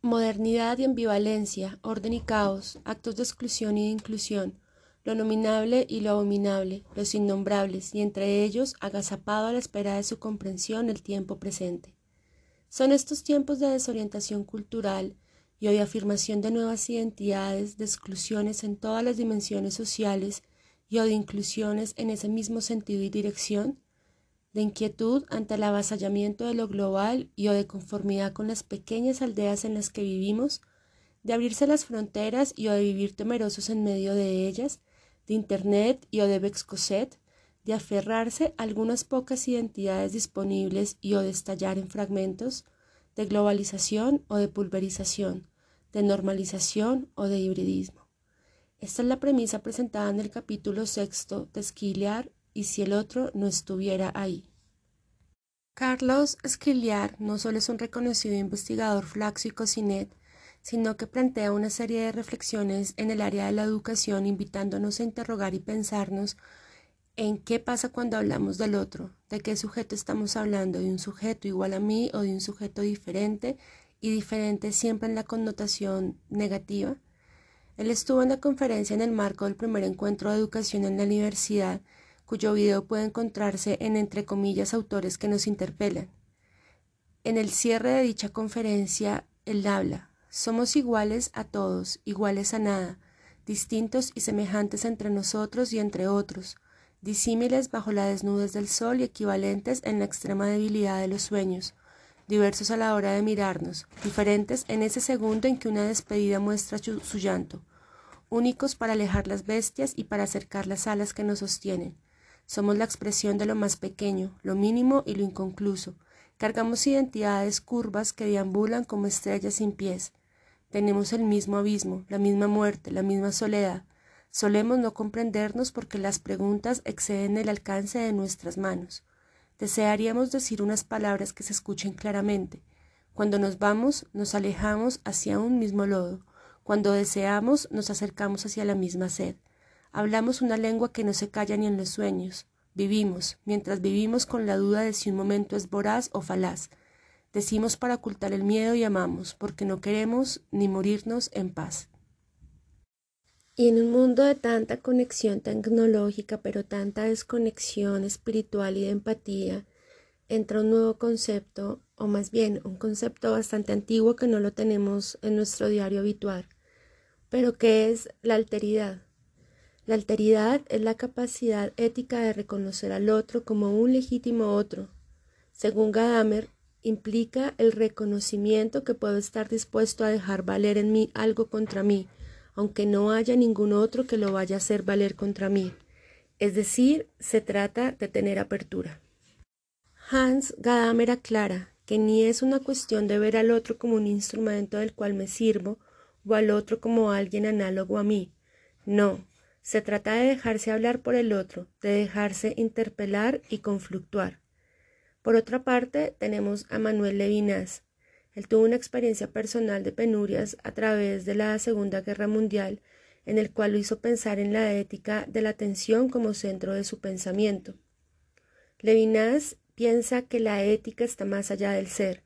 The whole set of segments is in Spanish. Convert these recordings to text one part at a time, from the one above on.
Modernidad y ambivalencia, orden y caos, actos de exclusión y de inclusión, lo nominable y lo abominable, los innombrables, y entre ellos, agazapado a la espera de su comprensión, el tiempo presente. Son estos tiempos de desorientación cultural y de afirmación de nuevas identidades, de exclusiones en todas las dimensiones sociales y o de inclusiones en ese mismo sentido y dirección, de inquietud ante el avasallamiento de lo global y o de conformidad con las pequeñas aldeas en las que vivimos, de abrirse las fronteras y o de vivir temerosos en medio de ellas, de Internet y o de Bexcoset, de aferrarse a algunas pocas identidades disponibles y o de estallar en fragmentos, de globalización o de pulverización, de normalización o de hibridismo. Esta es la premisa presentada en el capítulo sexto de y si el otro no estuviera ahí. Carlos Esquiliar no solo es un reconocido investigador flaxo y cocinet, sino que plantea una serie de reflexiones en el área de la educación invitándonos a interrogar y pensarnos en qué pasa cuando hablamos del otro, de qué sujeto estamos hablando, de un sujeto igual a mí o de un sujeto diferente y diferente siempre en la connotación negativa. Él estuvo en la conferencia en el marco del primer encuentro de educación en la universidad cuyo video puede encontrarse en entre comillas autores que nos interpelan. En el cierre de dicha conferencia, él habla, somos iguales a todos, iguales a nada, distintos y semejantes entre nosotros y entre otros, disímiles bajo la desnudez del sol y equivalentes en la extrema debilidad de los sueños, diversos a la hora de mirarnos, diferentes en ese segundo en que una despedida muestra su, llanto, únicos para alejar las bestias y para acercar las alas que nos sostienen, somos la expresión de lo más pequeño, lo mínimo y lo inconcluso. Cargamos identidades curvas que deambulan como estrellas sin pies. Tenemos el mismo abismo, la misma muerte, la misma soledad. Solemos no comprendernos porque las preguntas exceden el alcance de nuestras manos. Desearíamos decir unas palabras que se escuchen claramente. Cuando nos vamos, nos alejamos hacia un mismo lodo. Cuando deseamos, nos acercamos hacia la misma sed. Hablamos una lengua que no se calla ni en los sueños. Vivimos, mientras vivimos con la duda de si un momento es voraz o falaz. Decimos para ocultar el miedo y amamos, porque no queremos ni morirnos en paz. Y en un mundo de tanta conexión tecnológica, pero tanta desconexión espiritual y de empatía, entra un nuevo concepto, o más bien un concepto bastante antiguo que no lo tenemos en nuestro diario habitual, pero que es la alteridad. La alteridad es la capacidad ética de reconocer al otro como un legítimo otro. Según Gadamer, implica el reconocimiento que puedo estar dispuesto a dejar valer en mí algo contra mí, aunque no haya ningún otro que lo vaya a hacer valer contra mí. Es decir, se trata de tener apertura. Hans Gadamer aclara que ni es una cuestión de ver al otro como un instrumento del cual me sirvo o al otro como alguien análogo a mí. No, se trata de dejarse hablar por el otro, de dejarse interpelar y confluctuar. Por otra parte, tenemos a Manuel Levinas. Él tuvo una experiencia personal de penurias a través de la Segunda Guerra Mundial, en el cual lo hizo pensar en la ética de la atención como centro de su pensamiento. Levinas piensa que la ética está más allá del ser.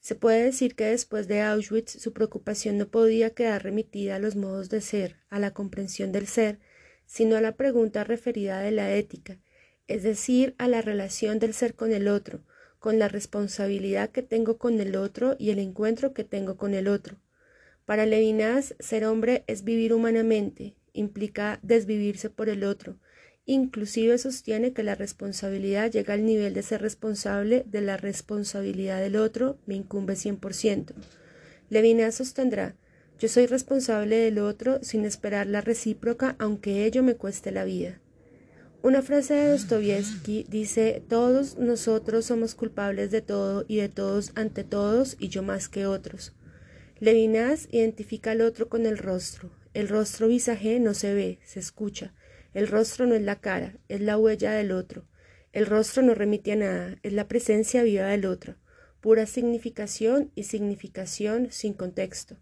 Se puede decir que después de Auschwitz su preocupación no podía quedar remitida a los modos de ser, a la comprensión del ser, sino a la pregunta referida de la ética, es decir, a la relación del ser con el otro, con la responsabilidad que tengo con el otro y el encuentro que tengo con el otro. Para Levinas, ser hombre es vivir humanamente, implica desvivirse por el otro, inclusive sostiene que la responsabilidad llega al nivel de ser responsable de la responsabilidad del otro, me incumbe cien por ciento. Levinas sostendrá yo soy responsable del otro sin esperar la recíproca, aunque ello me cueste la vida. Una frase de Dostoyevsky dice, todos nosotros somos culpables de todo y de todos ante todos y yo más que otros. Levinas identifica al otro con el rostro. El rostro visaje no se ve, se escucha. El rostro no es la cara, es la huella del otro. El rostro no remite a nada, es la presencia viva del otro. Pura significación y significación sin contexto.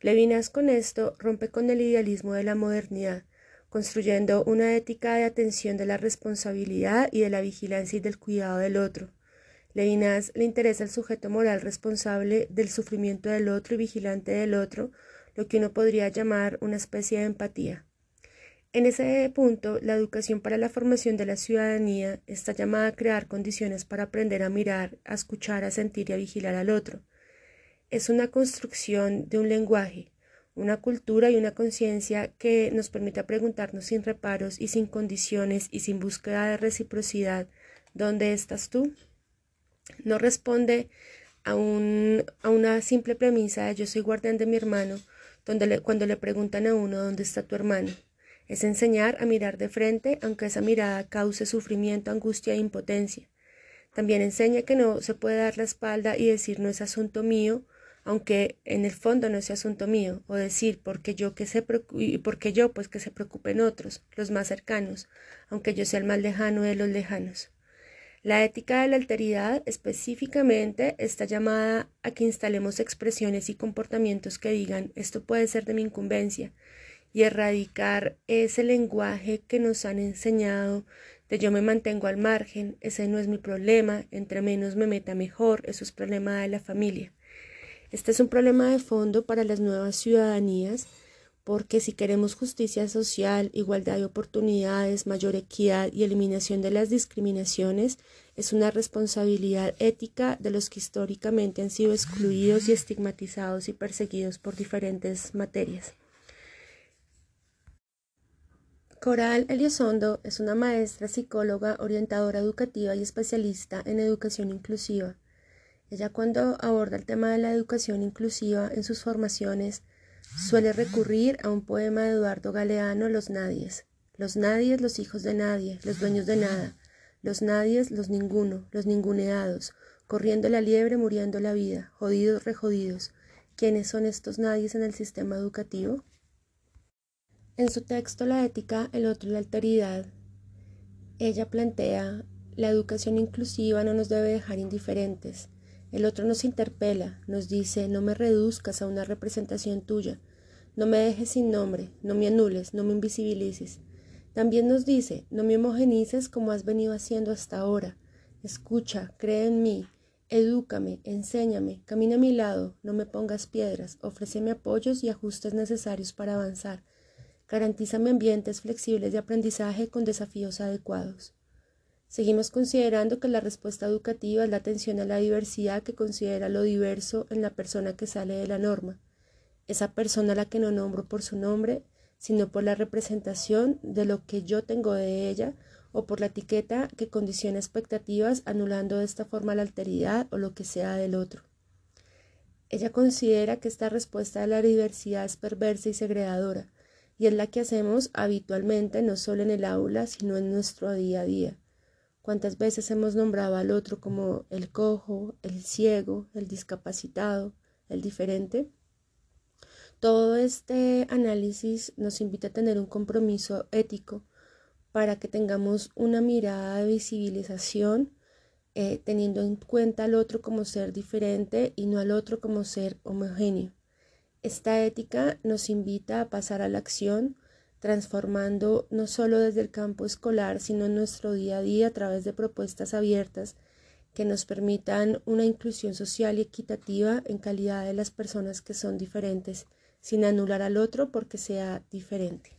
Levinas con esto rompe con el idealismo de la modernidad, construyendo una ética de atención de la responsabilidad y de la vigilancia y del cuidado del otro. Levinas le interesa el sujeto moral responsable del sufrimiento del otro y vigilante del otro, lo que uno podría llamar una especie de empatía. En ese punto, la educación para la formación de la ciudadanía está llamada a crear condiciones para aprender a mirar, a escuchar, a sentir y a vigilar al otro. Es una construcción de un lenguaje, una cultura y una conciencia que nos permita preguntarnos sin reparos y sin condiciones y sin búsqueda de reciprocidad, ¿dónde estás tú? No responde a, un, a una simple premisa de yo soy guardián de mi hermano, donde cuando le preguntan a uno dónde está tu hermano. Es enseñar a mirar de frente, aunque esa mirada cause sufrimiento, angustia e impotencia. También enseña que no se puede dar la espalda y decir no es asunto mío, aunque en el fondo no sea asunto mío, o decir porque yo que se porque yo pues que se preocupen otros, los más cercanos, aunque yo sea el más lejano de los lejanos. La ética de la alteridad específicamente está llamada a que instalemos expresiones y comportamientos que digan esto puede ser de mi incumbencia y erradicar ese lenguaje que nos han enseñado de yo me mantengo al margen, ese no es mi problema, entre menos me meta mejor, eso es problema de la familia. Este es un problema de fondo para las nuevas ciudadanías porque si queremos justicia social, igualdad de oportunidades, mayor equidad y eliminación de las discriminaciones, es una responsabilidad ética de los que históricamente han sido excluidos y estigmatizados y perseguidos por diferentes materias. Coral Eliosondo es una maestra psicóloga, orientadora educativa y especialista en educación inclusiva. Ella cuando aborda el tema de la educación inclusiva en sus formaciones suele recurrir a un poema de Eduardo Galeano, Los Nadies. Los nadies, los hijos de nadie, los dueños de nada. Los nadies, los ninguno, los ninguneados, corriendo la liebre, muriendo la vida, jodidos, rejodidos. ¿Quiénes son estos nadies en el sistema educativo? En su texto La ética, el otro la alteridad, ella plantea, la educación inclusiva no nos debe dejar indiferentes, el otro nos interpela, nos dice, no me reduzcas a una representación tuya, no me dejes sin nombre, no me anules, no me invisibilices. También nos dice, no me homogenices como has venido haciendo hasta ahora. Escucha, cree en mí, edúcame, enséñame, camina a mi lado, no me pongas piedras, ofréceme apoyos y ajustes necesarios para avanzar. Garantízame ambientes flexibles de aprendizaje con desafíos adecuados. Seguimos considerando que la respuesta educativa es la atención a la diversidad que considera lo diverso en la persona que sale de la norma, esa persona a la que no nombro por su nombre, sino por la representación de lo que yo tengo de ella o por la etiqueta que condiciona expectativas anulando de esta forma la alteridad o lo que sea del otro. Ella considera que esta respuesta a la diversidad es perversa y segregadora, y es la que hacemos habitualmente no solo en el aula, sino en nuestro día a día cuántas veces hemos nombrado al otro como el cojo, el ciego, el discapacitado, el diferente. Todo este análisis nos invita a tener un compromiso ético para que tengamos una mirada de visibilización eh, teniendo en cuenta al otro como ser diferente y no al otro como ser homogéneo. Esta ética nos invita a pasar a la acción transformando no solo desde el campo escolar, sino en nuestro día a día a través de propuestas abiertas que nos permitan una inclusión social y equitativa en calidad de las personas que son diferentes, sin anular al otro porque sea diferente.